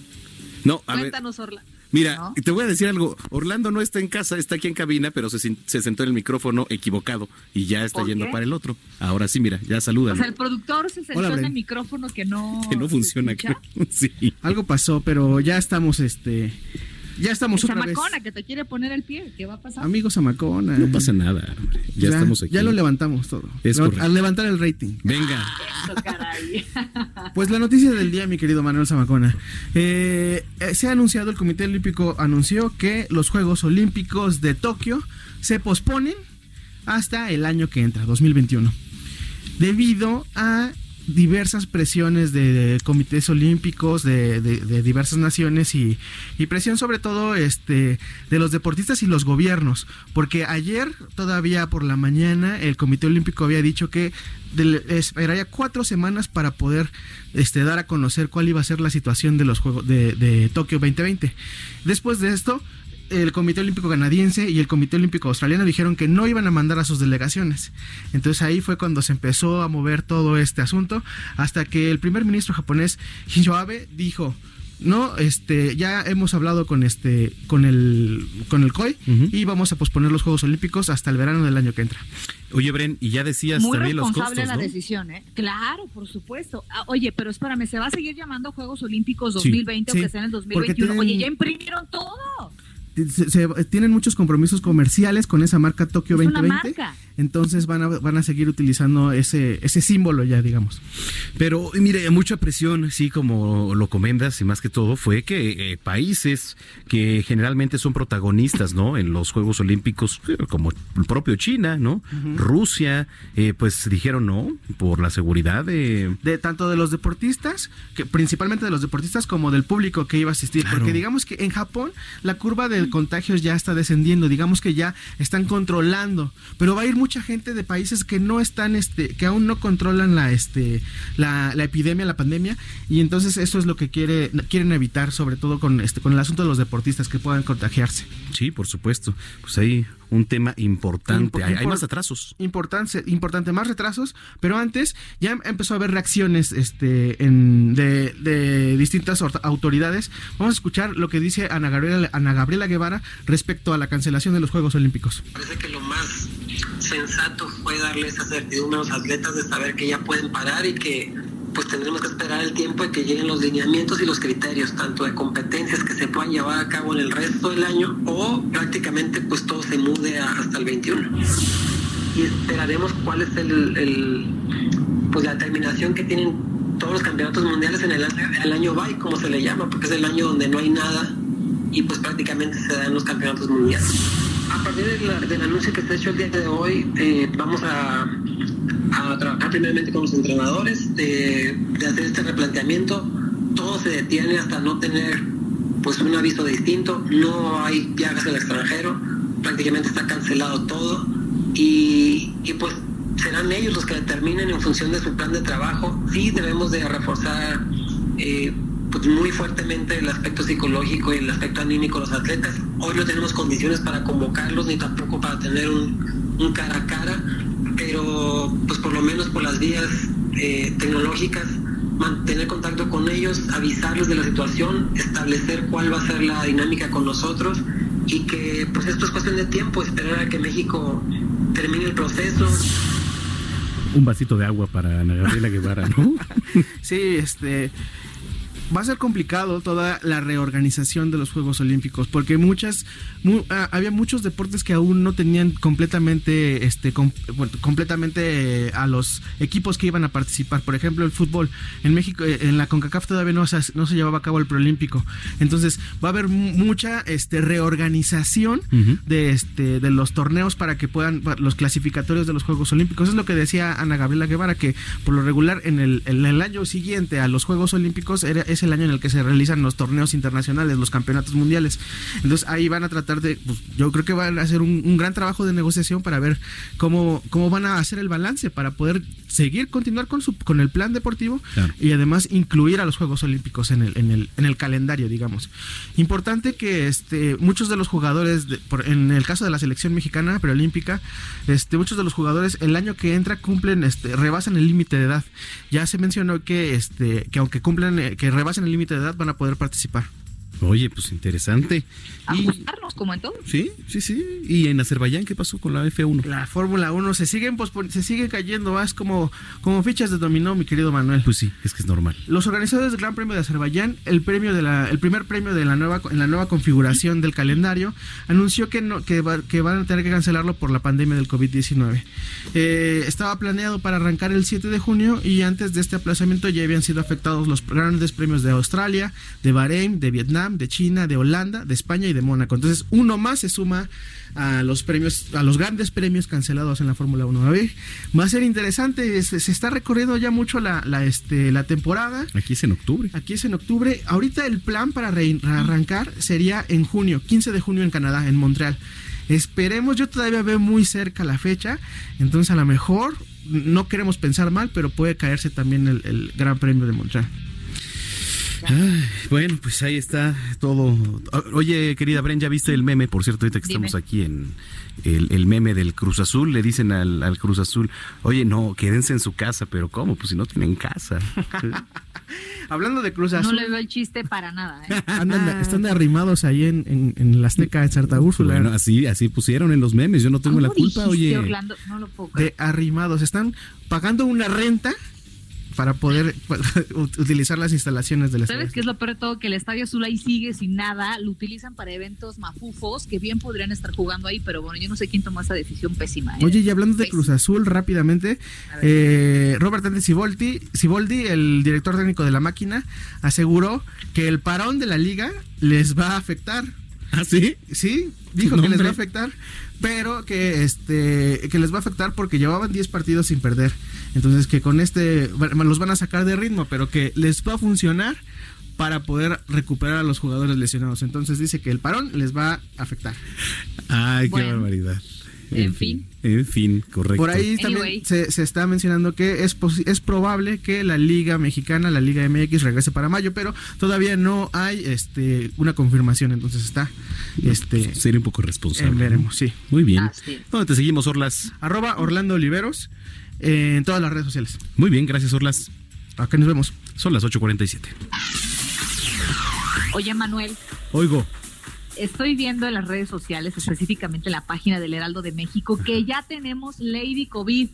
No, a Cuéntanos, Orlando. Mira, te voy a decir algo. Orlando no está en casa, está aquí en cabina, pero se, sentó en el micrófono equivocado y ya está yendo para el otro. Ahora sí, mira, ya saluda. O sea, el productor se sentó en el micrófono que no. [LAUGHS] Que no funciona. [LAUGHS] sí. Algo pasó, pero ya estamos, este. Ya estamos otra Zamacona, que te quiere poner el pie. ¿Qué va a pasar? Amigos Zamacona. No pasa nada. Ya, estamos aquí. Ya lo levantamos todo. al levantar el rating. Venga. [LAUGHS] pues la noticia del día, mi querido Manuel Zamacona. Eh, eh, se ha anunciado, el Comité Olímpico anunció que los Juegos Olímpicos de Tokio se posponen hasta el año que entra, 2021. Debido a diversas presiones de, comités olímpicos de, diversas naciones y, presión sobre todo este de los deportistas y los gobiernos. Porque ayer todavía por la mañana el comité olímpico había dicho que esperaría cuatro semanas para poder este, dar a conocer cuál iba a ser la situación de los juegos de, de Tokio 2020 después de esto el Comité Olímpico Canadiense y el Comité Olímpico Australiano dijeron que no iban a mandar a sus delegaciones. Entonces ahí fue cuando se empezó a mover todo este asunto, hasta que el primer ministro japonés Shinzo Abe dijo, no, este, ya hemos hablado con este, con el, con el COI y vamos a posponer los Juegos Olímpicos hasta el verano del año que entra. Oye, Bren, y ya decías también los costos, la decisión, ¿eh? Claro, por supuesto. Ah, oye, pero espérame, ¿se va a seguir llamando Juegos Olímpicos 2020 o que sea en el 2021? Oye, ya imprimieron todo se, tienen muchos compromisos comerciales con esa marca Tokio 2020. Entonces van a, van a seguir utilizando ese, ese símbolo ya, digamos. Pero mire, mucha presión, sí, como lo comentas, y más que todo, fue que eh, países que generalmente son protagonistas, ¿no? En los Juegos Olímpicos, como el propio China, ¿no? Rusia, eh, pues dijeron no, por la seguridad de... De tanto de los deportistas, que principalmente de los deportistas, como del público que iba a asistir. Porque digamos que en Japón la curva de contagios ya está descendiendo, digamos que ya están controlando, pero va a ir mucha gente de países que no están, este, que aún no controlan la, este, la, la epidemia, la pandemia, y entonces eso es lo que quiere, quieren evitar, sobre todo con este, con el asunto de los deportistas que puedan contagiarse. Sí, por supuesto. Pues ahí un tema importante. hay, más atrasos. Importante, importante, más retrasos, pero antes ya empezó a haber reacciones este, en, de, de, distintas autoridades. Vamos a escuchar lo que dice Ana Gabriela, Ana Gabriela Guevara respecto a la cancelación de los Juegos Olímpicos. Parece que lo más sensato fue darle esa certidumbre a los atletas de saber que ya pueden parar y que pues tendremos que esperar el tiempo de que lleguen los lineamientos y los criterios, tanto de competencias que se puedan llevar a cabo en el resto del año o prácticamente pues todo se mude hasta el 21. Y esperaremos cuál es el, pues la determinación que tienen todos los campeonatos mundiales en el el año BAI, como se le llama, porque es el año donde no hay nada y pues prácticamente se dan los campeonatos mundiales. A partir del anuncio que ha hecho el día de hoy, eh, vamos a trabajar primeramente con los entrenadores, de, hacer este replanteamiento. Todo se detiene hasta no tener pues un aviso distinto, no hay viajes al extranjero, prácticamente está cancelado todo y, pues serán ellos los que determinen en función de su plan de trabajo. Sí debemos de reforzar eh, pues muy fuertemente el aspecto psicológico y el aspecto anímico de los atletas. Hoy no tenemos condiciones para convocarlos ni tampoco para tener un, un cara a cara, pero pues por lo menos por las vías eh, tecnológicas mantener contacto con ellos, avisarles de la situación, establecer cuál va a ser la dinámica con nosotros y que pues esto es cuestión de tiempo, esperar a que México termine el proceso. Un vasito de agua para Ana Gabriela Guevara, ¿no? sí, este va a ser complicado toda la reorganización de los Juegos Olímpicos porque muchas ah, había muchos deportes que aún no tenían completamente este completamente a los equipos que iban a participar. Por ejemplo el fútbol. En México eh, en la CONCACAF todavía no se, no se llevaba a cabo el preolímpico. Entonces va a haber mucha este reorganización de este de los torneos para que puedan los clasificatorios de los Juegos Olímpicos. Es lo que decía Ana Gabriela Guevara que por lo regular en el, en el año siguiente a los Juegos Olímpicos era es el año en el que se realizan los torneos internacionales, los campeonatos mundiales. Entonces ahí van a tratar de, pues, yo creo que van a hacer un, gran trabajo de negociación para ver cómo, cómo van a hacer el balance para poder seguir, continuar con, su, con el plan deportivo y además incluir a los Juegos Olímpicos en el, en el, en el calendario, digamos. Importante que este, muchos de los jugadores, en el caso de la selección mexicana preolímpica, este, muchos de los jugadores el año que entra cumplen, este, rebasan el límite de edad. Ya se mencionó que, este, que aunque cumplen, eh, que rebasen el límite de edad van a poder participar. Oye, pues interesante. Ajustarnos como en todo. Sí, sí, sí. ¿Y en Azerbaiyán qué pasó con la F1? La Fórmula 1 se siguen se sigue cayendo más como, como fichas de dominó, mi querido Manuel. Pues sí, es que es normal. Los organizadores del Gran Premio de Azerbaiyán, el premio de la, el primer premio de la nueva, en la nueva configuración del calendario, anunció que no, que, que van a tener que cancelarlo por la pandemia del COVID-19. Eh, estaba planeado para arrancar el 7 de junio y antes de este aplazamiento ya habían sido afectados los grandes premios de Australia, de Bahrein, de Vietnam de China, de Holanda, de España y de Mónaco. Entonces, uno más se suma a los premios, a los grandes premios cancelados en la Fórmula 1. A ver, va a ser interesante, se, está recorriendo ya mucho la, este, la temporada. Aquí es en octubre. Aquí es en octubre. Ahorita el plan para arrancar sería en junio, 15 de junio en Canadá, en Montreal. Esperemos, yo todavía veo muy cerca la fecha, entonces a lo mejor no queremos pensar mal, pero puede caerse también el Gran Premio de Montreal bueno, pues ahí está todo. Oye, querida Bren, ¿ya viste el meme? Por cierto, ahorita que estamos aquí en el, meme del Cruz Azul, le dicen al, Cruz Azul, oye, no, quédense en su casa, pero ¿cómo? Pues si no tienen casa. [LAUGHS] Hablando de Cruz Azul. No le veo el chiste para nada. ¿eh? [LAUGHS] están arrimados ahí en, en, la Azteca de Santa Úrsula. Bueno, así, así pusieron en los memes, yo no tengo la culpa, oye. No lo puedo de arrimados, están pagando una renta para poder [LAUGHS] utilizar las instalaciones del estadio. ¿Sabes qué es lo peor de todo? Que el Estadio Azul ahí sigue sin nada, lo utilizan para eventos mafufos que bien podrían estar jugando ahí, pero bueno, yo no sé quién tomó esa decisión pésima. ¿eh? Oye, y hablando de Cruz Azul rápidamente, eh, Robert Siboldi, Siboldi, el director técnico de la máquina, aseguró que el parón de la liga les va a afectar. ¿Ah, sí? Sí, dijo que les va a afectar, pero que este que les va a afectar porque llevaban 10 partidos sin perder. Entonces que con este los van a sacar de ritmo, pero que les va a funcionar para poder recuperar a los jugadores lesionados. Entonces dice que el parón les va a afectar. Ay, qué barbaridad. En, fin. En fin, correcto. Por ahí también se, está mencionando que es, es probable que la Liga Mexicana, la Liga MX, regrese para mayo, pero todavía no hay este una confirmación, entonces está. Este, Sería un poco responsable. veremos, sí. Muy bien. ¿Dónde te seguimos, Orlas? Arroba Orlando Oliveros en todas las redes sociales. Muy bien, gracias, Orlas. Acá nos vemos. Son las 8.47. Oye, Manuel. Oigo estoy viendo en las redes sociales, específicamente en la página del Heraldo de México, que ya tenemos Lady COVID,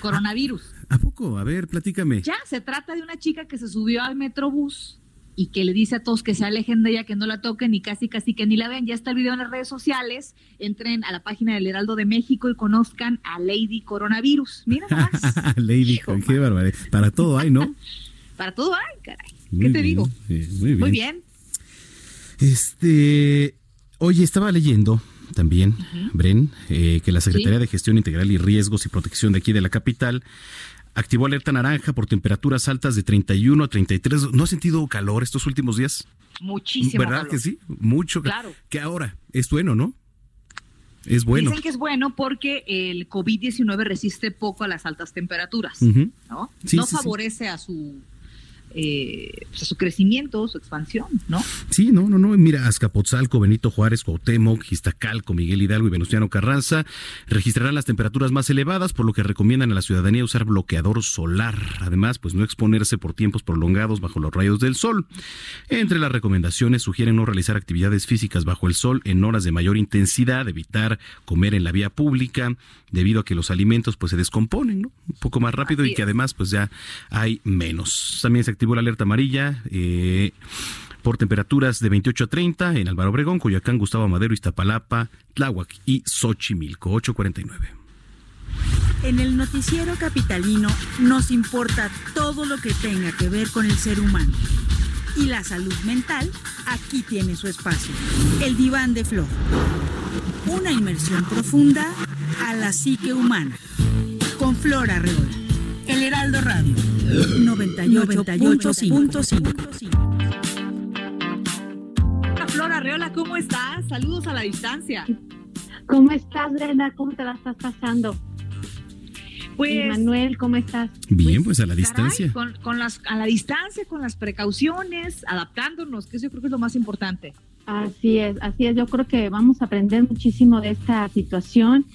coronavirus. ¿A poco? A ver, platícame. Ya, se trata de una chica que se subió al Metrobús y que le dice a todos que se alejen de ella, que no la toquen y casi casi que ni la vean. Ya está el video en las redes sociales. Entren a la página del Heraldo de México y conozcan a Lady Coronavirus. Mira más. [LAUGHS] Lady, qué barbaridad. Para todo hay, ¿no? [LAUGHS] Para todo hay, caray. ¿Qué te digo? muy bien. Muy bien. Este, oye, estaba leyendo también, Bren, eh, que la Secretaría de Gestión Integral y Riesgos y Protección de aquí de la capital activó alerta naranja por temperaturas altas de 31 a 33. ¿No ha sentido calor estos últimos días? Muchísimo. ¿Verdad que sí? Mucho. Claro. Que ahora es bueno, ¿no? Es bueno. Dicen que es bueno porque el COVID-19 resiste poco a las altas temperaturas, ¿no? no favorece a su eh, su crecimiento, su expansión, ¿no? Sí, no, no, no. Mira, Azcapotzalco, Benito Juárez, Cuauhtémoc, Iztacalco, Miguel Hidalgo y Venustiano Carranza registrarán las temperaturas más elevadas, por lo que recomiendan a la ciudadanía usar bloqueador solar. Además, pues no exponerse por tiempos prolongados bajo los rayos del sol. Entre las recomendaciones sugieren no realizar actividades físicas bajo el sol en horas de mayor intensidad, evitar comer en la vía pública, debido a que los alimentos pues se descomponen, ¿no? Un poco más rápido y que además pues ya hay menos. También se la alerta amarilla eh, por temperaturas de 28 a 30 en Álvaro Obregón, Coyoacán, Gustavo Madero, Iztapalapa, Tláhuac y Xochimilco, 849. En el noticiero capitalino nos importa todo lo que tenga que ver con el ser humano. Y la salud mental aquí tiene su espacio. El diván de Flor. Una inmersión profunda a la psique humana. Con Flor Arreola. El Heraldo Radio 98.5. Flora Arreola, ¿cómo estás? Saludos a la distancia. ¿Cómo estás, Brenda? ¿Cómo te la estás pasando? Pues, Manuel, ¿cómo estás? Bien, pues, a la distancia. con, las, a la distancia, con las precauciones, adaptándonos, que eso yo creo que es lo más importante. Así es, así es. Yo creo que vamos a aprender muchísimo de esta situación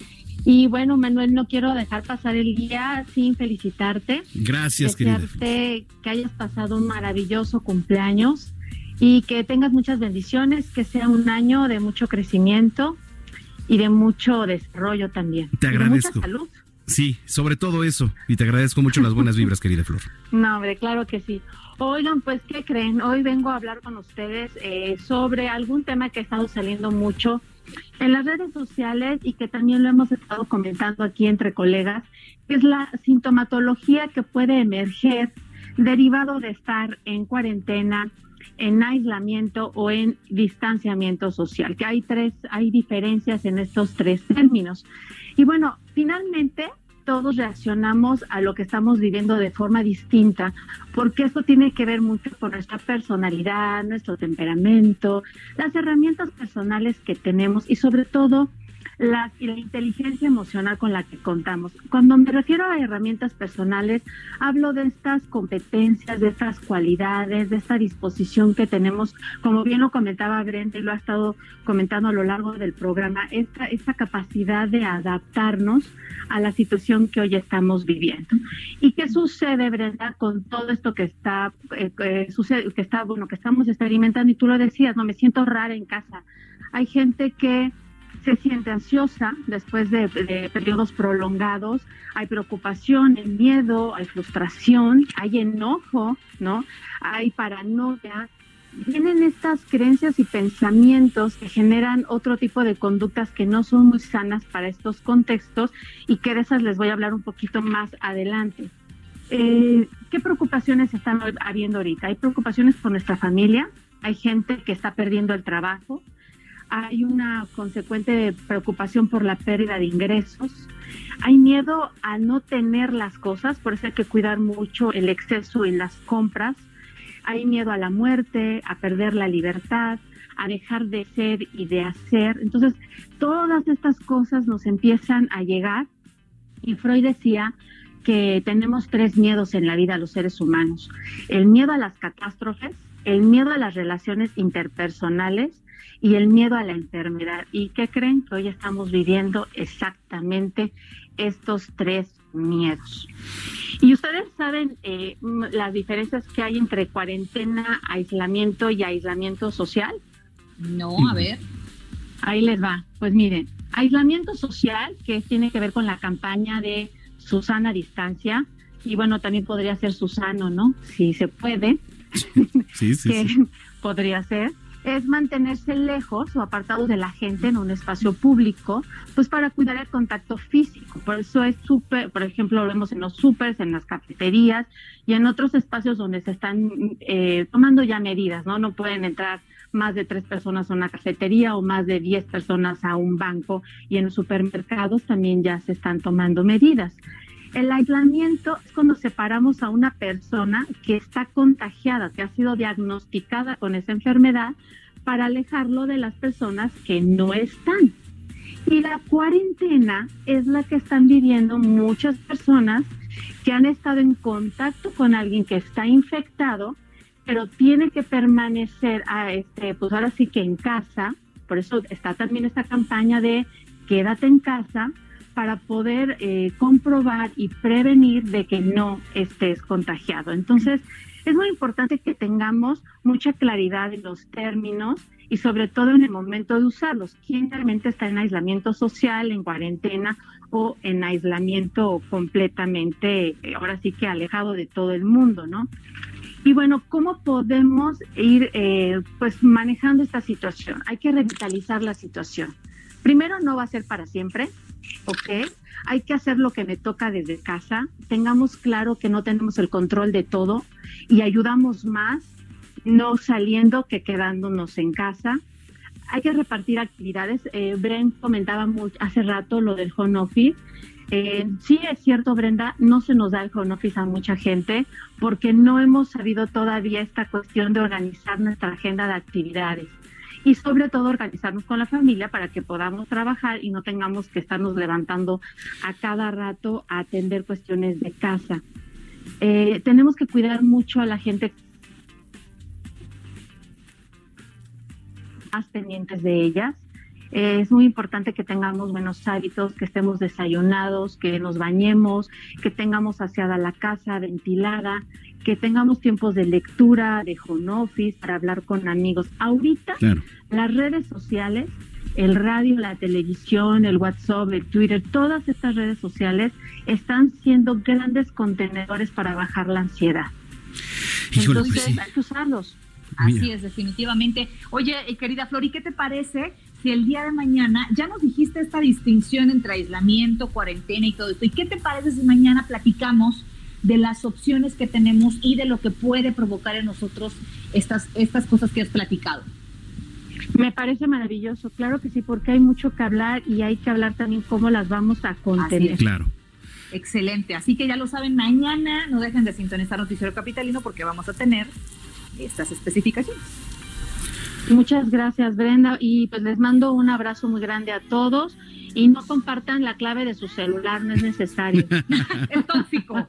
y bueno, Manuel, no quiero dejar pasar el día sin felicitarte. Gracias, querida. que hayas pasado un maravilloso cumpleaños y que tengas muchas bendiciones, que sea un año de mucho crecimiento y de mucho desarrollo también. Te agradezco. mucha salud. Sí, sobre todo eso. Y te agradezco mucho las buenas vibras, querida Flor. [LAUGHS] No, hombre, claro que sí. Oigan, pues, ¿qué creen? Hoy vengo a hablar con ustedes eh, sobre algún tema que ha estado saliendo mucho en las redes sociales y que también lo hemos estado comentando aquí entre colegas, es la sintomatología que puede emerger derivado de estar en cuarentena, en aislamiento o en distanciamiento social, que hay tres, hay diferencias en estos tres términos. Y bueno, finalmente todos reaccionamos a lo que estamos viviendo de forma distinta, porque esto tiene que ver mucho con nuestra personalidad, nuestro temperamento, las herramientas personales que tenemos y sobre todo la, la, inteligencia emocional con la que contamos. Cuando me refiero a herramientas personales, hablo de estas competencias, de estas cualidades, de esta disposición que tenemos, como bien lo comentaba Brenda y lo ha estado comentando a lo largo del programa, esta, esta capacidad de adaptarnos a la situación que hoy estamos viviendo. ¿Y qué sucede, Brenda, con todo esto que está, eh, sucede, que está, bueno, que estamos experimentando? Y tú lo decías, no me siento rara en casa. Hay gente que se siente ansiosa después de, periodos prolongados, hay preocupación, hay miedo, hay frustración, hay enojo, ¿no? Hay paranoia. Vienen estas creencias y pensamientos que generan otro tipo de conductas que no son muy sanas para estos contextos y que de esas les voy a hablar un poquito más adelante. Eh, ¿Qué preocupaciones están habiendo ahorita? Hay preocupaciones por nuestra familia, hay gente que está perdiendo el trabajo, hay una consecuente preocupación por la pérdida de ingresos, hay miedo a no tener las cosas, por eso hay que cuidar mucho el exceso en las compras, hay miedo a la muerte, a perder la libertad, a dejar de ser y de hacer. Entonces, todas estas cosas nos empiezan a llegar y Freud decía que tenemos tres miedos en la vida los seres humanos. El miedo a las catástrofes, el miedo a las relaciones interpersonales y el miedo a la enfermedad. ¿Y qué creen? Que hoy estamos viviendo exactamente estos tres miedos. Y ustedes saben eh, las diferencias que hay entre cuarentena, aislamiento y aislamiento social. No, a ver. Ahí les va. Pues miren, aislamiento social, que tiene que ver con la campaña de Susana Distancia, y bueno, también podría ser Susano, ¿no? Si se puede. Sí, sí, sí. [LAUGHS] Podría ser es mantenerse lejos o apartado de la gente en un espacio público, pues para cuidar el contacto físico. Por eso es súper, por ejemplo, lo vemos en los supers, en las cafeterías y en otros espacios donde se están eh, tomando ya medidas, ¿no? No pueden entrar más de tres personas a una cafetería o más de diez personas a un banco y en los supermercados también ya se están tomando medidas. El aislamiento es cuando separamos a una persona que está contagiada, que ha sido diagnosticada con esa enfermedad, para alejarlo de las personas que no están. Y la cuarentena es la que están viviendo muchas personas que han estado en contacto con alguien que está infectado, pero tiene que permanecer a este, pues ahora sí que en casa. Por eso está también esta campaña de quédate en casa para poder eh, comprobar y prevenir de que no estés contagiado. Entonces, es muy importante que tengamos mucha claridad en los términos y sobre todo en el momento de usarlos. ¿Quién realmente está en aislamiento social, en cuarentena o en aislamiento completamente, ahora sí que alejado de todo el mundo, ¿no? Y bueno, ¿cómo podemos ir eh, pues manejando esta situación? Hay que revitalizar la situación. Primero, no va a ser para siempre, ¿ok? Hay que hacer lo que me toca desde casa. Tengamos claro que no tenemos el control de todo y ayudamos más no saliendo que quedándonos en casa. Hay que repartir actividades. Eh, comentaba hace rato lo del home office. Eh, sí es cierto, Brenda, no se nos da el home office a mucha gente porque no hemos sabido todavía esta cuestión de organizar nuestra agenda de actividades y sobre todo organizarnos con la familia para que podamos trabajar y no tengamos que estarnos levantando a cada rato a atender cuestiones de casa. Eh, tenemos que cuidar mucho a la gente más pendientes de ellas. Eh, es muy importante que tengamos buenos hábitos, que estemos desayunados, que nos bañemos, que tengamos aseada la casa, ventilada, que tengamos tiempos de lectura, de home office, para hablar con amigos. Ahorita las redes sociales, el radio, la televisión, el WhatsApp, el Twitter, todas estas redes sociales están siendo grandes contenedores para bajar la ansiedad. Entonces hay que usarlos. Así es, definitivamente. Oye, eh, querida Flori, ¿qué te parece si el día de mañana, ya nos dijiste esta distinción entre aislamiento, cuarentena y todo esto, ¿y qué te parece si mañana platicamos de las opciones que tenemos y de lo que puede provocar en nosotros estas, estas cosas que has platicado? Me parece maravilloso, claro que sí, porque hay mucho que hablar y hay que hablar también cómo las vamos a contener. Claro. Excelente, así que ya lo saben, mañana no dejen de sintonizar Noticiero Capitalino porque vamos a tener estas especificaciones. Muchas gracias, Brenda, y pues les mando un abrazo muy grande a todos y no compartan la clave de su celular, no es necesario. [LAUGHS] es tóxico.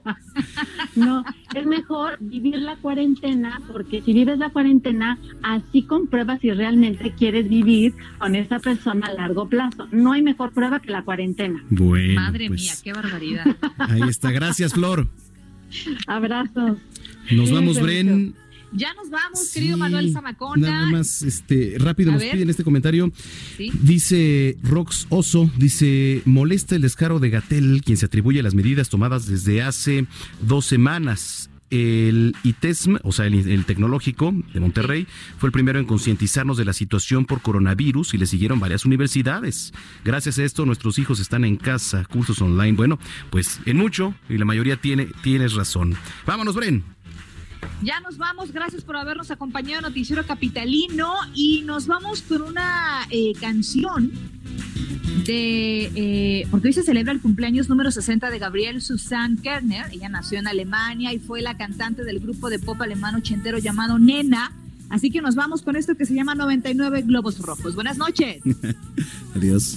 no, es mejor vivir la cuarentena, porque si vives la cuarentena, así compruebas si realmente quieres vivir con esa persona a largo plazo. No hay mejor prueba que la cuarentena. Bueno, Madre pues, mía, qué barbaridad. Ahí está, gracias, Flor. Abrazos. Nos vamos, Bren. Ya nos vamos, querido Manuel Zamacona. Nada más, este, rápido nos piden este comentario. Dice Rox Oso, dice, molesta el descaro de Gatel, quien se atribuye a las medidas tomadas desde hace dos semanas. El ITESM, o sea, el, tecnológico de Monterrey, fue el primero en concientizarnos de la situación por coronavirus y le siguieron varias universidades. Gracias a esto, nuestros hijos están en casa, cursos online. Bueno, pues en mucho, y la mayoría tiene, tienes razón. Vámonos, Bren. Ya nos vamos, gracias por habernos acompañado en Noticiero Capitalino y nos vamos con una eh, canción de, eh, porque hoy se celebra el cumpleaños número 60 de Gabriel Susanne Kerner, ella nació en Alemania y fue la cantante del grupo de pop alemán ochentero llamado Nena, así que nos vamos con esto que se llama 99 Globos Rojos. Buenas noches. [LAUGHS] Adiós.